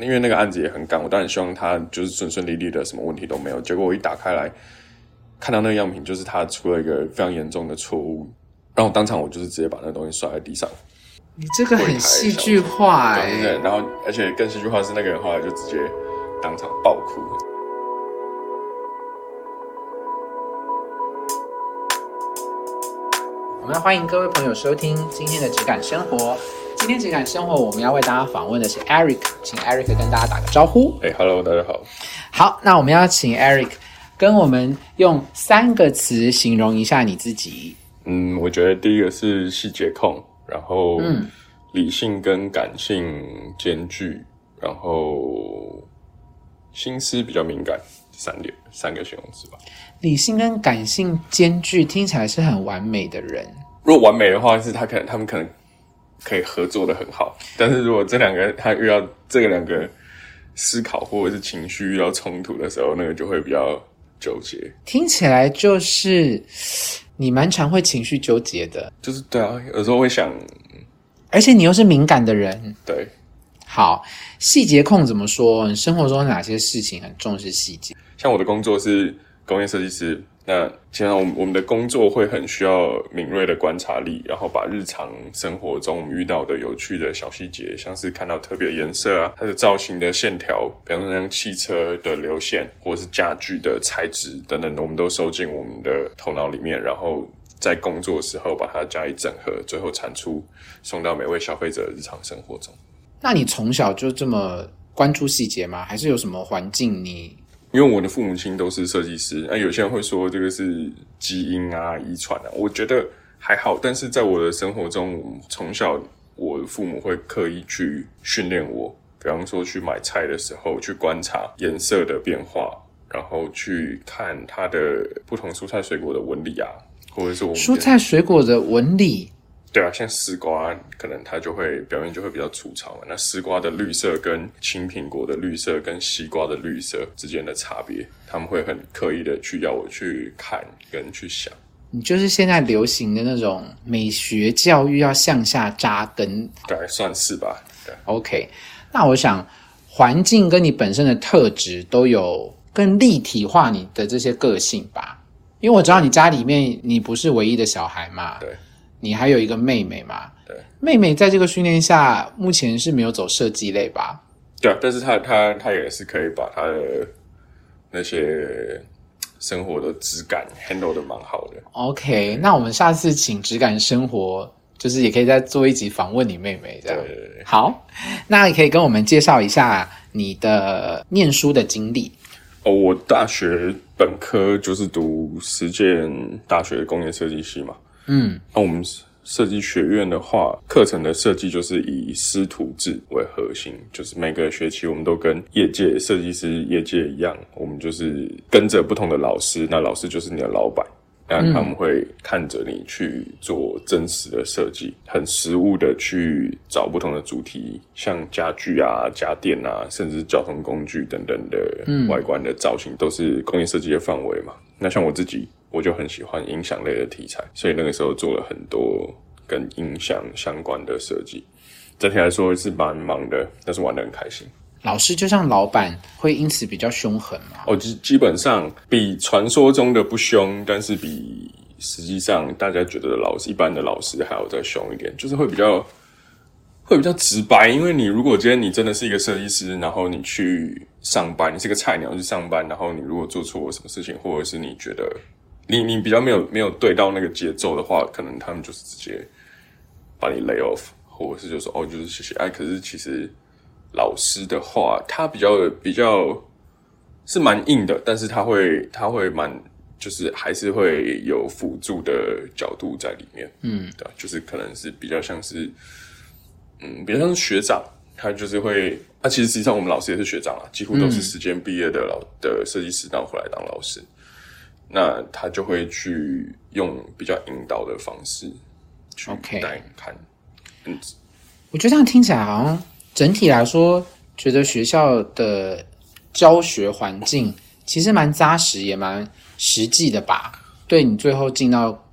因为那个案子也很赶，我当然希望他就是顺顺利利的，什么问题都没有。结果我一打开来，看到那个样品，就是他出了一个非常严重的错误，然后当场我就是直接把那个东西摔在地上。你这个很戏剧化哎、对，然后而且更戏剧化是那个人后来就直接当场爆哭。我们要欢迎各位朋友收听今天的质感生活。今天情感生活，我们要为大家访问的是 Eric，请 Eric 跟大家打个招呼。哎、h e l l o 大家好。好，那我们要请 Eric 跟我们用三个词形容一下你自己。嗯，我觉得第一个是细节控，然后嗯理性跟感性兼具，然后心思比较敏感，三点三个形容词吧。理性跟感性兼具，听起来是很完美的人。如果完美的话，是他可能他们可能可以合作的很好，但是如果这两个他遇到这个两个思考或者是情绪遇到冲突的时候，那个就会比较纠结。听起来就是你蛮常会情绪纠结的，就是对啊，有时候会想，而且你又是敏感的人。对，好，细节控怎么说？你生活中哪些事情很重视细节？像我的工作是工业设计师，那基本上我们我们的工作会很需要敏锐的观察力，然后把日常生活中我们遇到的有趣的小细节，像是看到特别颜色啊，它的造型的线条，比方说像汽车的流线，或者是家具的材质等等，我们都收进我们的头脑里面，然后在工作的时候把它加以整合，最后产出送到每位消费者的日常生活中。那你从小就这么关注细节吗？还是有什么环境你？因为我的父母亲都是设计师，那有些人会说这个是基因啊、遗传啊，我觉得还好。但是在我的生活中，从小我父母会刻意去训练我，比方说去买菜的时候，去观察颜色的变化，然后去看它的不同蔬菜水果的纹理啊，或者是我们蔬菜水果的纹理，对啊，像丝瓜，可能它就会表面就会比较粗糙嘛。那丝瓜的绿色跟青苹果的绿色跟西瓜的绿色之间的差别，他们会很刻意的去要我去看跟去想。你就是现在流行的那种美学教育要向下扎根。对，算是吧。对，OK，那我想环境跟你本身的特质都有更立体化你的这些个性吧。因为我知道你家里面你不是唯一的小孩嘛，对，你还有一个妹妹嘛，对，妹妹在这个训练下目前是没有走设计类吧？对啊，但是她她她也是可以把她的那些生活的质感 handle 的蛮好的。OK，那我们下次请质感生活，就是也可以再做一集访问你妹妹这样。对对对，好，那你可以跟我们介绍一下你的念书的经历。哦，我大学本科就是读实践大学工业设计系嘛。嗯，那我们设计学院的话，课程的设计就是以师徒制为核心，就是每个学期我们都跟业界设计师业界一样，我们就是跟着不同的老师，那老师就是你的老板。那他们会看着你去做真实的设计，很实物的去找不同的主题，像家具啊、家电啊，甚至交通工具等等的外观的造型，都是工业设计的范围嘛。那像我自己，我就很喜欢音响类的题材，所以那个时候做了很多跟音响相关的设计。整体来说是蛮忙的，但是玩得很开心。老师就像老板，会因此比较凶狠嘛？哦，基基本上比传说中的不凶，但是比实际上大家觉得的老师一般的老师还要再凶一点，就是会比较会比较直白。因为你如果今天你真的是一个设计师，然后你去上班，你是个菜鸟去上班，然后你如果做错什么事情，或者是你觉得你你比较没有没有对到那个节奏的话，可能他们就是直接把你 lay off，或者是就说哦，就是谢谢。哎，可是其实老师的话，他比较比较是蛮硬的，但是他会他会蛮就是还是会有辅助的角度在里面，嗯，对，就是可能是比较像是嗯，比较像是学长，他就是会，那、其实实际上我们老师也是学长啊，几乎都是时间毕业的老、的设计师，然后回来当老师，那他就会去用比较引导的方式去带你看，嗯，我觉得这样听起来好像整体来说，觉得学校的教学环境其实蛮扎实，也蛮实际的吧？对你最后进到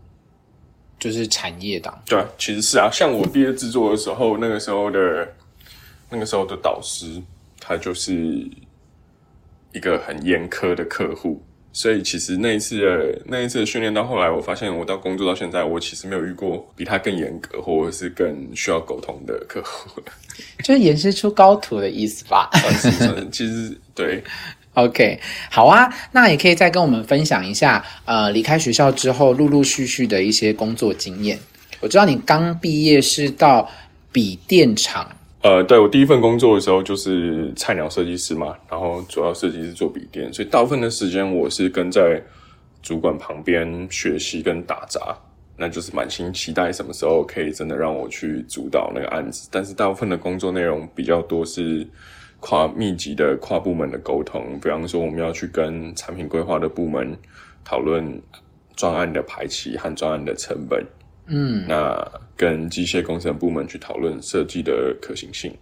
就是产业档，对啊，其实是啊，像我毕业制作的时候，那个时候的那个时候的导师，他就是一个很严苛的客户。所以其实那一次的那一次的训练到后来，我发现我到工作到现在，我其实没有遇过比他更严格或者是更需要沟通的客户。就是演示出高徒的意思吧？其实对。OK，好啊，那也可以再跟我们分享一下，呃，离开学校之后陆陆续续的一些工作经验。我知道你刚毕业是到笔电厂，呃，对我第一份工作的时候就是菜鸟设计师嘛，然后主要设计是做笔电，所以大部分的时间我是跟在主管旁边学习跟打杂，那就是满心期待什么时候可以真的让我去主导那个案子。但是大部分的工作内容比较多是跨密集的跨部门的沟通，比方说我们要去跟产品规划的部门讨论专案的排期和专案的成本。嗯，那跟机械工程部门去讨论设计的可行性。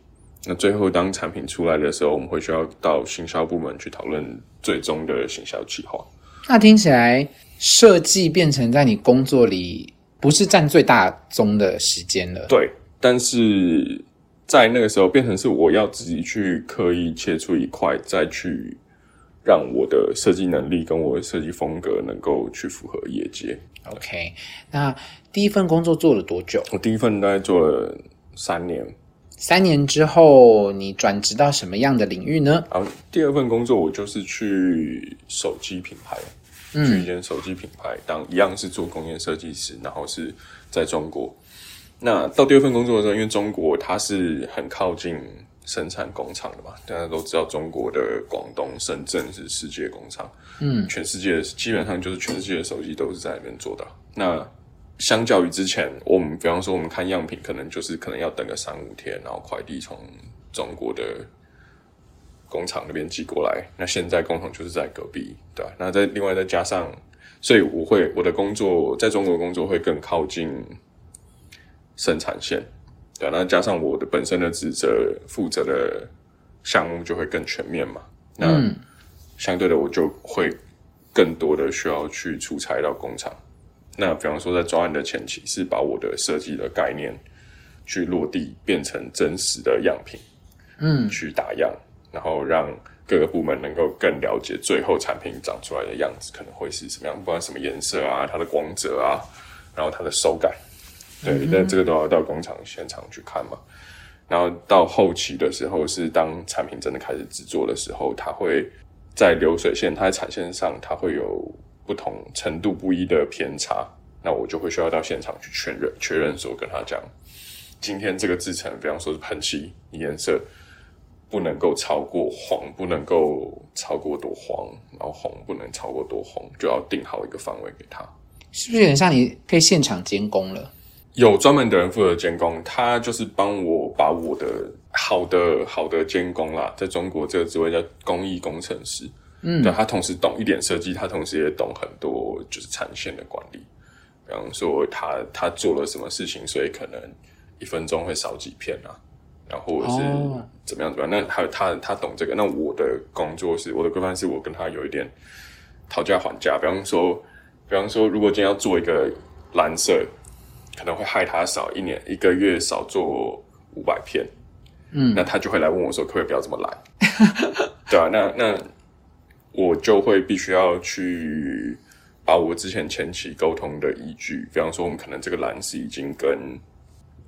那最后当产品出来的时候，我们会需要到行销部门去讨论最终的行销计划。那听起来设计变成在你工作里不是占最大宗的时间了。对，但是在那个时候变成是我要自己去刻意切出一块，再去让我的设计能力跟我的设计风格能够去符合业界。OK，那第一份工作做了多久？我第一份大概做了三年，三年之后，你转职到什么样的领域呢？啊第二份工作我就是去手机品牌，嗯去一间手机品牌当一样是做工业设计师，然后是在中国。那到第二份工作的时候，因为中国它是很靠近生产工厂的嘛，大家都知道中国的广东、深圳是世界工厂，嗯，全世界基本上就是全世界的手机都是在那边做的。那相较于之前，我们比方说我们看样品，可能就是可能要等个三五天，然后快递从中国的工厂那边寄过来。那现在工厂就是在隔壁，对吧？那再另外再加上，所以我会我的工作在中国工作会更靠近生产线，对、那加上我的本身的职责负责的项目就会更全面嘛。那相对的，我就会更多的需要去出差到工厂。那比方说，在专案的前期是把我的设计的概念去落地，变成真实的样品，嗯，去打样，然后让各个部门能够更了解最后产品长出来的样子可能会是什么样，不管什么颜色啊，它的光泽啊，然后它的手感，对，但这个都要到工厂现场去看嘛。然后到后期的时候，是当产品真的开始制作的时候，它会在流水线、它在产线上，它会有不同程度不一的偏差。那我就会需要到现场去确认，确认说跟他讲，今天这个制成，比方说是喷漆颜色不能够超过黄，不能够超过多黄，然后红不能超过多红，就要定好一个范围给他。是不是有点像你可以现场监工了？有专门的人负责监工，他就是帮我把我的好的好的监工啦，在中国这个职位叫工艺工程师。嗯，对他同时懂一点设计，他同时也懂很多就是产线的管理。比方说他他做了什么事情，所以可能一分钟会少几片啊，然后是哦怎么样怎么样。那还有他他懂这个，那我的工作是我的规范是我跟他有一点讨价还价。比方说，比方说，如果今天要做一个蓝色，可能会害他少一年一个月少做五百片，嗯，那他就会来问我说，可不可以不要这么懒？对啊，那那我就会必须要去把我之前前期沟通的依据，比方说我们可能这个蓝是已经跟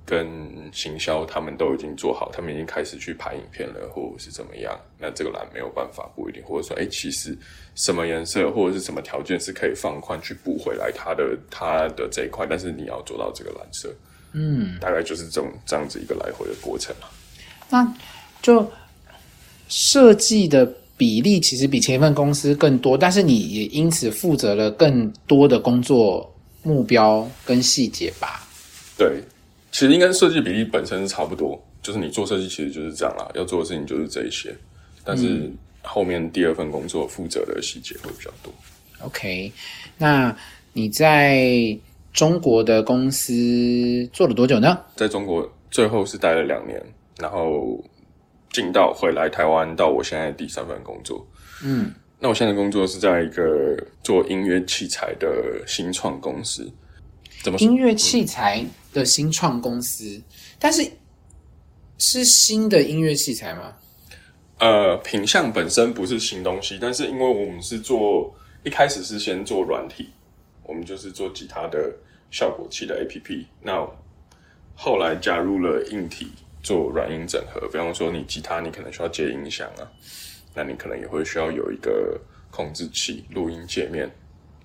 跟行销他们都已经做好，他们已经开始去拍影片了，或者是怎么样，那这个蓝没有办法，不一定，或者说，哎，其实什么颜色或者是什么条件是可以放宽去补回来它的它的这一块，但是你要做到这个蓝色，嗯，大概就是这种这样子一个来回的过程啊。那就设计的比例其实比前一份公司更多，但是你也因此负责了更多的工作目标跟细节吧？对，其实应该设计比例本身是差不多，就是你做设计其实就是这样啦，要做的事情就是这一些，但是后面第二份工作负责的细节会比较多。OK，那你在中国的公司做了多久呢？在中国最后是待了两年，然后进到回来台湾，到我现在第三份工作。嗯，那我现在的工作是在一个做音乐器材的新创公司。怎么说音乐器材的新创公司，但是是新的音乐器材吗？呃，品相本身不是新东西，但是因为我们是做一开始是先做软体，我们就是做吉他的效果器的 APP，那后来加入了硬体做软音整合，比方说你吉他你可能需要接音响啊，那你可能也会需要有一个控制器、录音界面，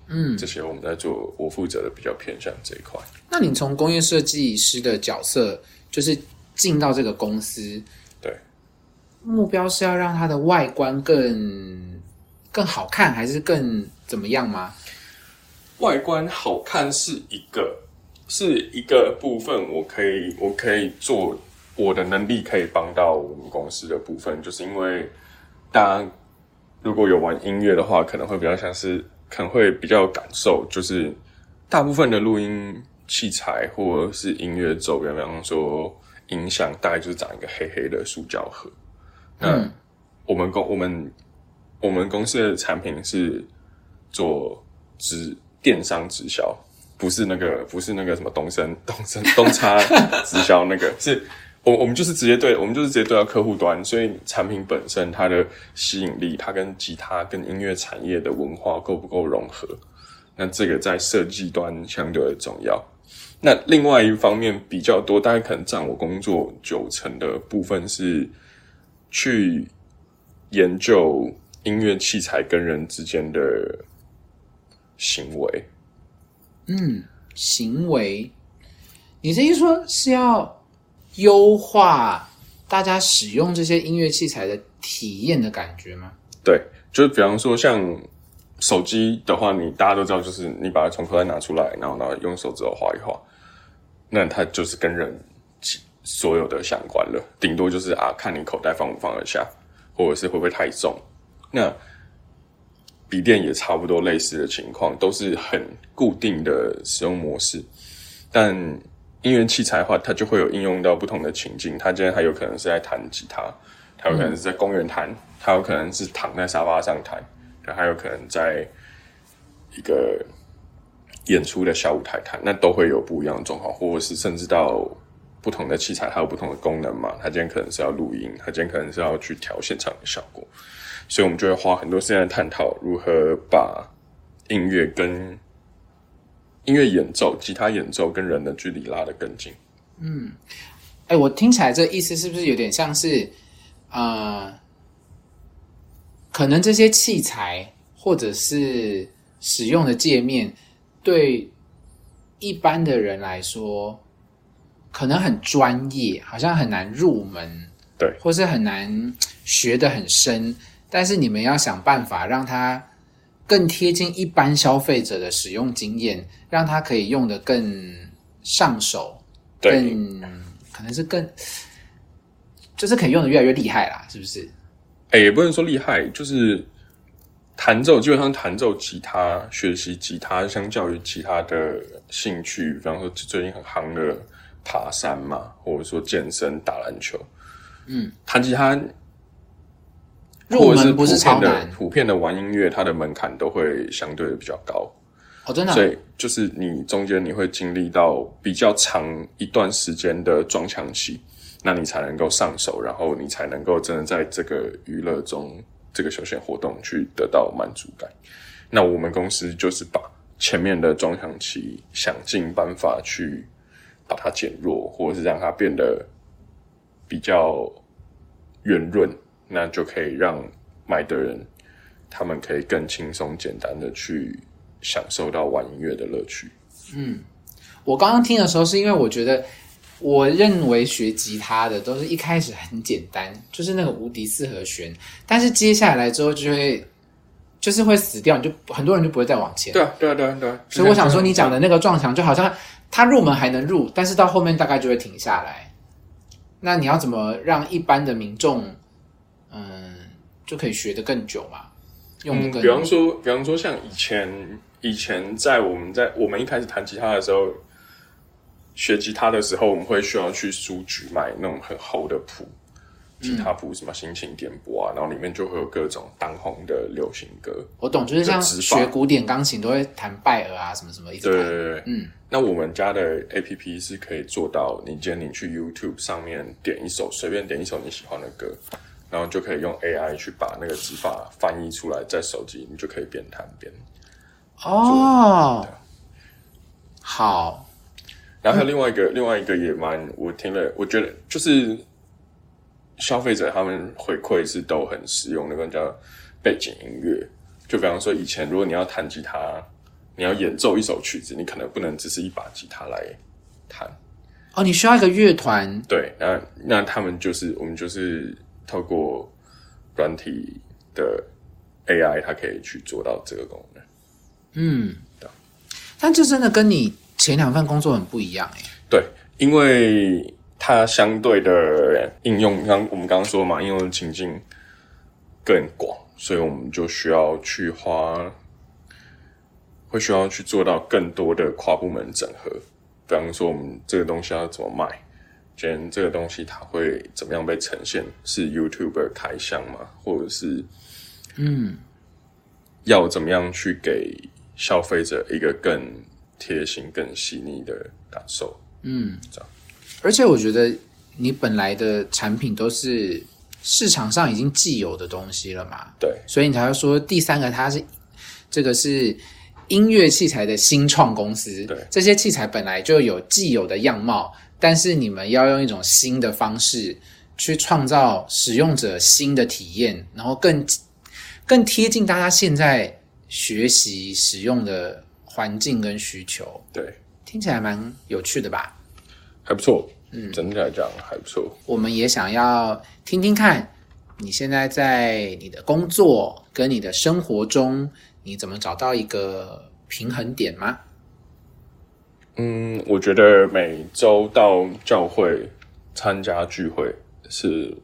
嗯，这些我们在做，我负责的比较偏向这一块。那你从工业设计师的角色，就是进到这个公司，对，目标是要让它的外观更更好看，还是更怎么样吗？外观好看是一个是一个部分，我可以我可以做我的能力可以帮到我们公司的部分，就是因为大家如果有玩音乐的话，可能会比较像是可能会比较有感受，就是大部分的录音器材或者是音乐奏源，比方说音响，大概就是长一个黑黑的塑胶盒。那我们公我们我们公司的产品是做直电商直销，不是那个不是那个什么东升东升东差直销那个，是我我们就是直接对我们就是直接对到客户端，所以产品本身它的吸引力，它跟吉他跟音乐产业的文化够不够融合？那这个在设计端相对的重要。那另外一方面比较多，大概可能占我工作九成的部分是去研究音乐器材跟人之间的行为。嗯行为，你这一说是要优化大家使用这些音乐器材的体验的感觉吗？对，就是比方说像手机的话，你大家都知道，就是你把它从口袋拿出来，然后呢用手指头划一划，那它就是跟人所有的相关了。顶多就是啊，看你口袋放不放得下，或者是会不会太重。那笔电也差不多类似的情况，都是很固定的使用模式。但音乐器材的话，它就会有应用到不同的情境。它今天还有可能是在弹吉他，它有可能是在公园弹，它有可能是躺在沙发上弹，它还有可能在一个演出的小舞台弹，那都会有不一样的状况，或者是甚至到不同的器材，它有不同的功能嘛。它今天可能是要录音，它今天可能是要去调现场的效果。所以我们就会花很多时间探讨如何把音乐跟音乐演奏、吉他演奏跟人的距离拉得更近。嗯哎，我听起来这意思是不是有点像是，呃，可能这些器材或者是使用的界面，对一般的人来说，可能很专业，好像很难入门，对，或是很难学得很深。但是你们要想办法让它更贴近一般消费者的使用经验，让他可以用的更上手，对更可能是更，就是可以用的越来越厉害啦，是不是？哎、也不能说厉害，就是弹奏，基本上弹奏吉他、学习吉他，相较于其他的兴趣，比方说最近很夯的爬山嘛，或者说健身、打篮球，嗯，弹吉他入门不是超遍的难普遍的玩音乐，它的门槛都会相对的比较高。哦，真的啊、所以就是你中间你会经历到比较长一段时间的撞墙期，那你才能够上手，然后你才能够真的在这个娱乐中、这个休闲活动去得到满足感。那我们公司就是把前面的撞墙期想尽办法去把它减弱，或者是让它变得比较圆润，那就可以让买的人他们可以更轻松简单的去享受到玩音乐的乐趣。嗯我刚刚听的时候，是因为我觉得，我认为学吉他的都是一开始很简单，就是那个无敌四和弦，但是接下来之后就会，就是会死掉，你就很多人就不会再往前。对啊，对啊，对啊，对啊。所以我想说，你讲的那个撞墙，就好像他入门还能入，但是到后面大概就会停下来。那你要怎么让一般的民众，嗯，就可以学的更久嘛？用比方说，比方说，像以前以前在我们在我们一开始弹吉他的时候，学吉他的时候，我们会需要去书局买那种很厚的谱，吉他谱，什么心情点播啊，然后里面就会有各种当红的流行歌。我懂，就是像学古典钢琴都会弹拜尔啊，什么什么一直弹。对对对，嗯。那我们家的 A P P 是可以做到，你今天你去 YouTube 上面点一首，随便点一首你喜欢的歌，然后就可以用 AI 去把那个指法翻译出来，在手机你就可以边弹边。哦，好，然后还有另外一个，另外一个也蛮，我听了，我觉得就是消费者他们回馈是都很实用那个叫背景音乐。就比方说，以前如果你要弹吉他，你要演奏一首曲子，你可能不能只是一把吉他来弹。哦，你需要一个乐团，对，那那他们就是我们就是透过软体的 AI，它可以去做到这个功能。嗯，对但这真的跟你前两份工作很不一样哎。对，因为它相对的应用，刚我们刚刚说嘛，应用情境更广，所以我们就需要去花，会需要去做到更多的跨部门整合。比方说，我们这个东西要怎么卖？今天这个东西它会怎么样被呈现？是 YouTuber 开箱吗？或者是嗯，要怎么样去给消费者一个更贴心、更细腻的感受？嗯。这样，而且我觉得你本来的产品都是市场上已经既有的东西了嘛，对。所以你才会说第三个它是这个是音乐器材的新创公司，对。这些器材本来就有既有的样貌，但是你们要用一种新的方式去创造使用者新的体验，然后更更贴近大家现在学习使用的环境跟需求，对，听起来蛮有趣的吧？还不错。嗯，整体来讲还不错。我们也想要听听看，你现在在你的工作跟你的生活中，你怎么找到一个平衡点吗？嗯，我觉得每周到教会参加聚会是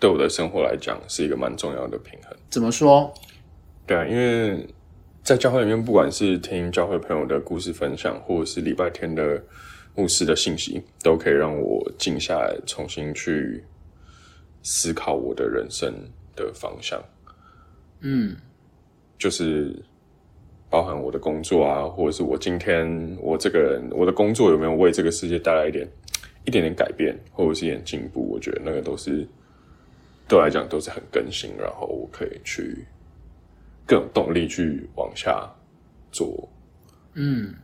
对我的生活来讲是一个蛮重要的平衡。怎么说？对啊，因为在教会里面，不管是听教会朋友的故事分享，或者是礼拜天的牧师的信息，都可以让我静下来，重新去思考我的人生的方向。嗯就是包含我的工作啊，或者是我今天我这个人我的工作有没有为这个世界带来一点一点点改变，或者是一点进步？我觉得那个都是对我来讲都是很更新，然后我可以去更有动力去往下做，嗯，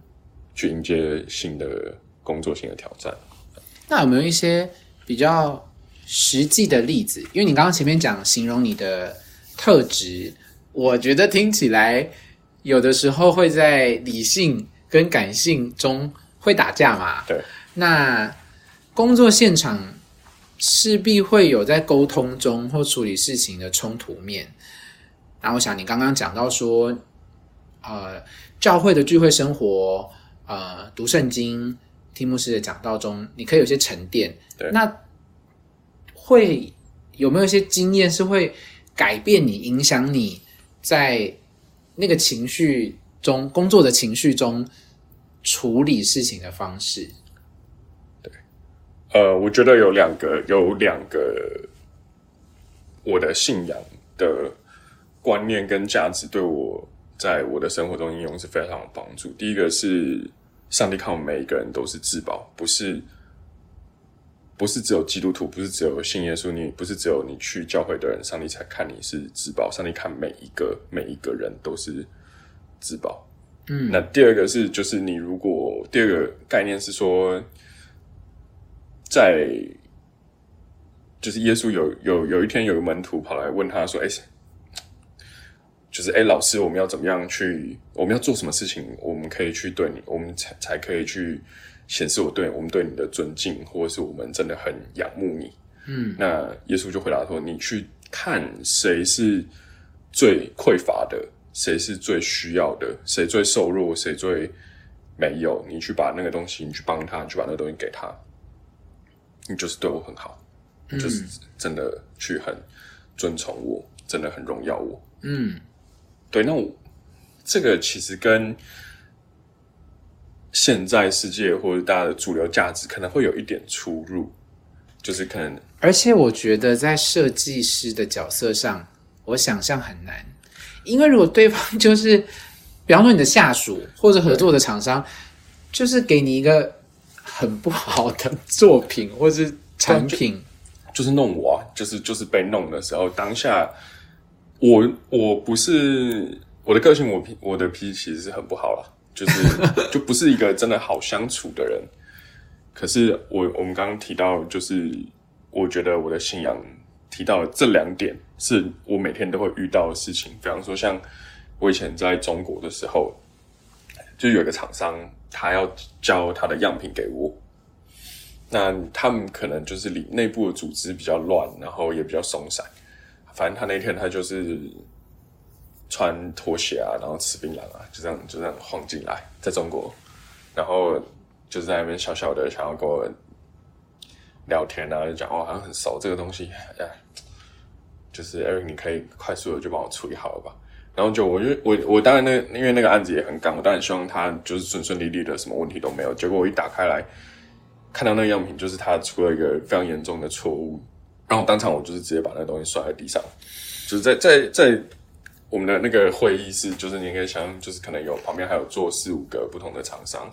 去迎接新的工作、新的挑战。那有没有一些比较实际的例子？因为你刚刚前面讲形容你的特质，我觉得听起来有的时候会在理性跟感性中会打架嘛。对，那工作现场势必会有在沟通中或处理事情的冲突面。然后我想你刚刚讲到说，呃，教会的聚会生活，呃，读圣经、听牧师的讲道中，你可以有些沉淀。对那会有没有一些经验是会改变你、影响你在那个情绪中、工作的情绪中处理事情的方式？对呃，我觉得有两个，有两个我的信仰的观念跟价值对我在我的生活中应用是非常有帮助。第一个是上帝看我们每一个人都是至宝，不是不是只有基督徒，不是只有信耶稣，你不是只有你去教会的人，上帝才看你是至宝，上帝看每一个每一个人都是至宝。嗯，那第二个是，就是你如果第二个概念是说，在就是耶稣有有有一天有个门徒跑来问他说：“哎、就是哎、老师，我们要怎么样去？我们要做什么事情？我们可以去对你，我们才才可以去显示我对我们对你的尊敬，或者是我们真的很仰慕你。”嗯，那耶稣就回答说：“你去看谁是最匮乏的，谁是最需要的，谁最瘦弱，谁最没有，你去把那个东西，你去帮他，你去把那个东西给他，你就是对我很好，你就是真的去很尊崇我，真的很荣耀我。嗯，对，那我这个其实跟现在世界或者大家的主流价值可能会有一点出入，就是可能而且我觉得在设计师的角色上，我想象很难，因为如果对方就是，比方说你的下属或者合作的厂商，就是给你一个很不好的作品或是产品，就是弄我啊，就是就是被弄的时候，当下我我不是我的个性，我脾我的脾气其实是很不好了，就是就不是一个真的好相处的人。可是我我们刚刚提到，就是我觉得我的信仰提到这两点，是我每天都会遇到的事情。比方说，像我以前在中国的时候，就有一个厂商，他要交他的样品给我。那他们可能就是里内部的组织比较乱，然后也比较松散。反正他那天他就是穿拖鞋啊，然后吃槟榔啊，就这样就这样晃进来，在中国，然后就是在那边小小的想要跟我聊天啊，就讲哦好像很熟这个东西，哎，就是 Eric，你可以快速的就帮我处理好了吧。然后就我就我我当然那因为那个案子也很赶，我当然希望他就是顺顺利利的，什么问题都没有。结果我一打开来。看到那个样品，就是他出了一个非常严重的错误，然后当场我就是直接把那个东西摔在地上，就是在在在我们的那个会议室，就是你可以想象，就是可能有旁边还有坐四五个不同的厂商，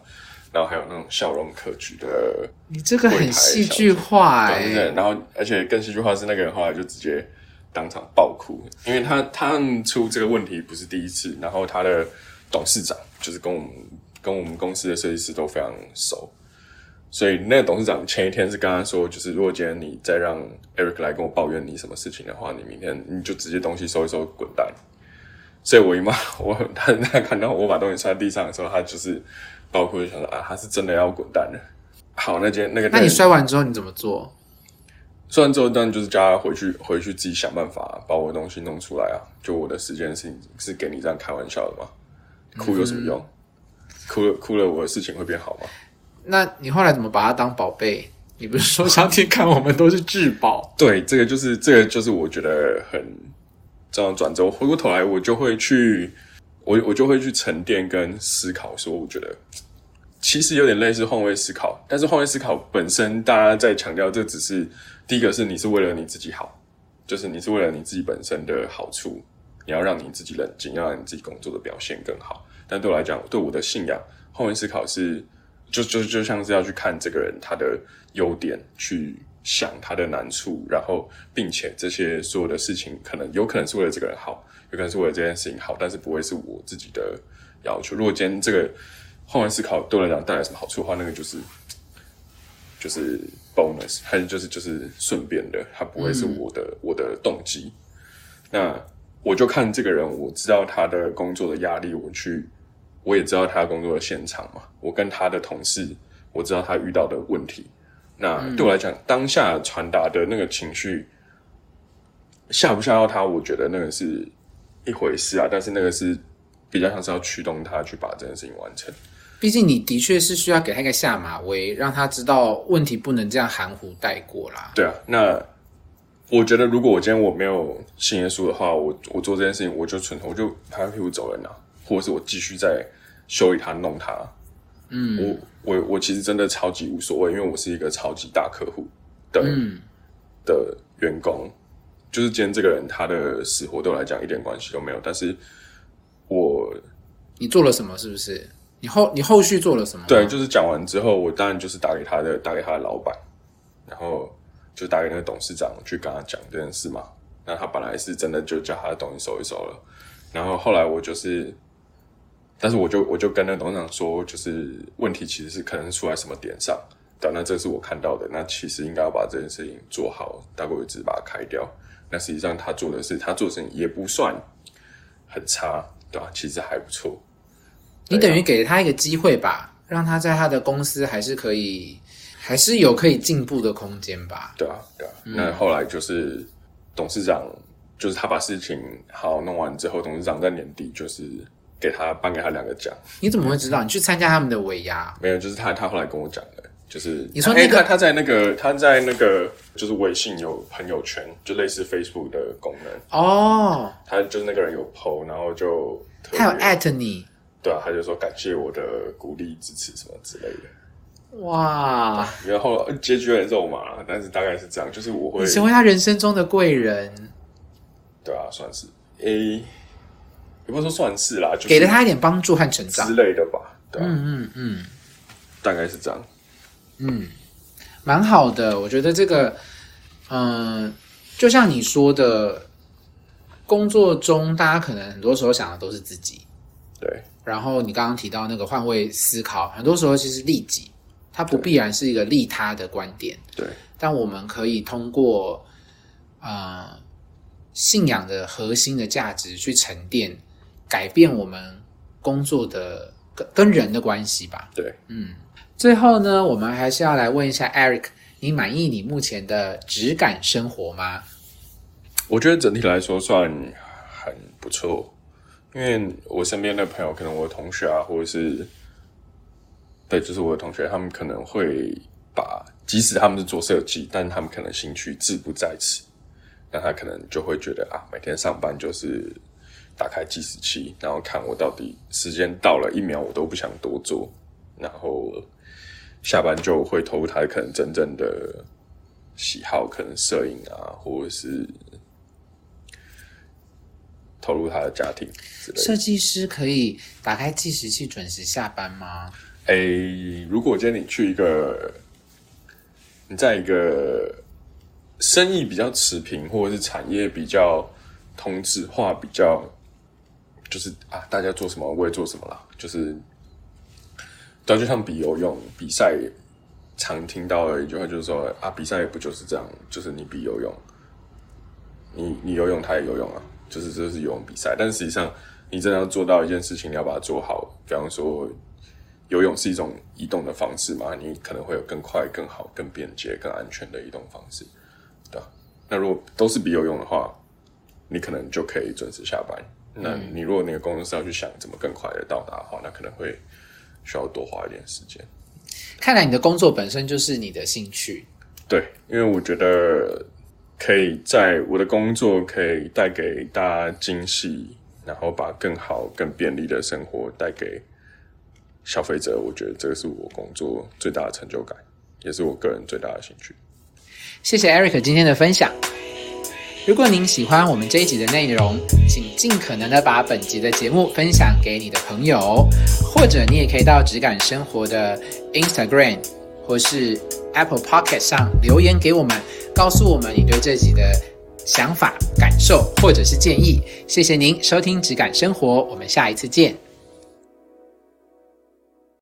然后还有那种笑容可掬的，你这个很戏剧化哎，然后而且更戏剧化是那个人后来就直接当场爆哭，因为他他出这个问题不是第一次，然后他的董事长就是跟我们跟我们公司的设计师都非常熟。所以那个董事长前一天是跟他说，就是如果今天你再让 Eric 来跟我抱怨你什么事情的话，你明天你就直接东西收一收，滚蛋。所以我姨妈 我，他他看到我把东西摔在地上的时候，他就是包括就想说啊，他是真的要滚蛋了。好，那天那个，那你摔完之后你怎么做？摔完之后当然就是叫他回去，回去自己想办法把我的东西弄出来啊。就我的时间是是给你这样开玩笑的吗？哭有什么用？哭了哭了，我的事情会变好吗？那你后来怎么把它当宝贝？你不是说上天看我们都是至宝？对，这个就是这个就是我觉得很这样转折。我回过头来，我就会去我我就会去沉淀跟思考，说我觉得其实有点类似换位思考，但是换位思考本身，大家在强调这只是第一个是你是为了你自己好，就是你是为了你自己本身的好处，你要让你自己冷静，要让你自己工作的表现更好。但对我来讲，对我的信仰，换位思考是。就就就像是要去看这个人他的优点，去想他的难处，然后并且这些所有的事情，可能有可能是为了这个人好，有可能是为了这件事情好，但是不会是我自己的要求。如果今天这个换位思考对我来讲带来什么好处的话，那个就是就是 bonus，还是就是就是顺便的，它不会是我的我的动机。那我就看这个人，我知道他的工作的压力，我去。我也知道他工作的现场嘛，我跟他的同事，我知道他遇到的问题。那对我来讲，当下传达的那个情绪，吓不吓到他，我觉得那个是一回事啊。但是那个是比较像是要驱动他去把这件事情完成。毕竟你的确是需要给他一个下马威，让他知道问题不能这样含糊带过啦。对啊，那我觉得如果我今天我没有信耶稣的话，我我做这件事情，我就纯我就拍拍屁股走人了，或者是我继续在。修理他弄他，嗯，我我我其实真的超级无所谓，因为我是一个超级大客户的的员工，就是今天这个人他的死活对我来讲一点关系都没有。但是，我你做了什么？是不是？你后你后续做了什么？对，就是讲完之后，我当然就是打给他的，打给他的老板，然后就打给那个董事长去跟他讲这件事嘛。那他本来是真的就叫他的东西收一收了，然后后来我就是。但是我就我就跟那董事长说，就是问题其实是可能出在什么点上，但那这是我看到的，那其实应该要把这件事情做好，大过一直把它开掉。那实际上他做的是，他做的事情也不算很差，对吧？其实还不错。你等于给他一个机会吧，让他在他的公司还是可以，还是有可以进步的空间吧？对啊，对啊。那后来就是董事长，就是他把事情好弄完之后，董事长在年底就是。给他颁给他两个奖，你怎么会知道？你去参加他们的尾牙？没有，就是他他后来跟我讲的，就是你说那个他在那个他在那个就是微信有朋友圈，就类似 Facebook 的功能哦。他就是那个人有 PO，然后就他有艾特你，对啊，他就说感谢我的鼓励支持什么之类的。哇，然后结局很肉麻，但是大概是这样，就是我会成为他人生中的贵人，对啊，算是 A。也不说算是啦，就给了他一点帮助和成长之类的吧。嗯嗯嗯，大概是这样。嗯，蛮好的。我觉得这个嗯，就像你说的，工作中大家可能很多时候想的都是自己，对然后你刚刚提到那个换位思考，很多时候其实利己，它不必然是一个利他的观点，对但我们可以通过呃信仰的核心的价值去沉淀，改变我们工作的跟跟人的关系吧。对，嗯最后呢，我们还是要来问一下 Eric，你满意你目前的质感生活吗？我觉得整体来说算很不错，因为我身边的朋友，可能我的同学啊，或者是对，就是我的同学，他们可能会把，即使他们是做设计，但他们可能兴趣志不在此，那他可能就会觉得啊，每天上班就是打开计时器，然后看我到底时间到了一秒，我都不想多做，然后下班就会投入他可能真正的喜好，可能摄影啊，或者是投入他的家庭之类的。设计师可以打开计时器准时下班吗？诶，如果今天你去一个，你在一个生意比较持平，或者是产业比较同质化，比较就是啊，大家做什么我也做什么啦，就是，对，就像比游泳比赛，常听到的一句话就是说啊，比赛不就是这样，就是你比游泳，你你游泳，他也游泳啊，就是这是游泳比赛，但实际上你真的要做到一件事情，你要把它做好，比方说。游泳是一种移动的方式嘛，你可能会有更快、更好、更便捷、更安全的移动方式，对？那如果都是比游泳的话，你可能就可以准时下班。那你如果那个公司要去想怎么更快的到达的话，那可能会需要多花一点时间。看来你的工作本身就是你的兴趣。对，因为我觉得可以在我的工作可以带给大家惊喜，然后把更好、更便利的生活带给消费者。我觉得这个是我工作最大的成就感，也是我个人最大的兴趣。谢谢 Eric 今天的分享。如果您喜欢我们这一集的内容，请尽可能的把本集的节目分享给你的朋友，或者你也可以到质感生活的 Instagram 或是 Apple Pocket 上留言给我们，告诉我们你对这集的想法、感受或者是建议。谢谢您收听质感生活，我们下一次见。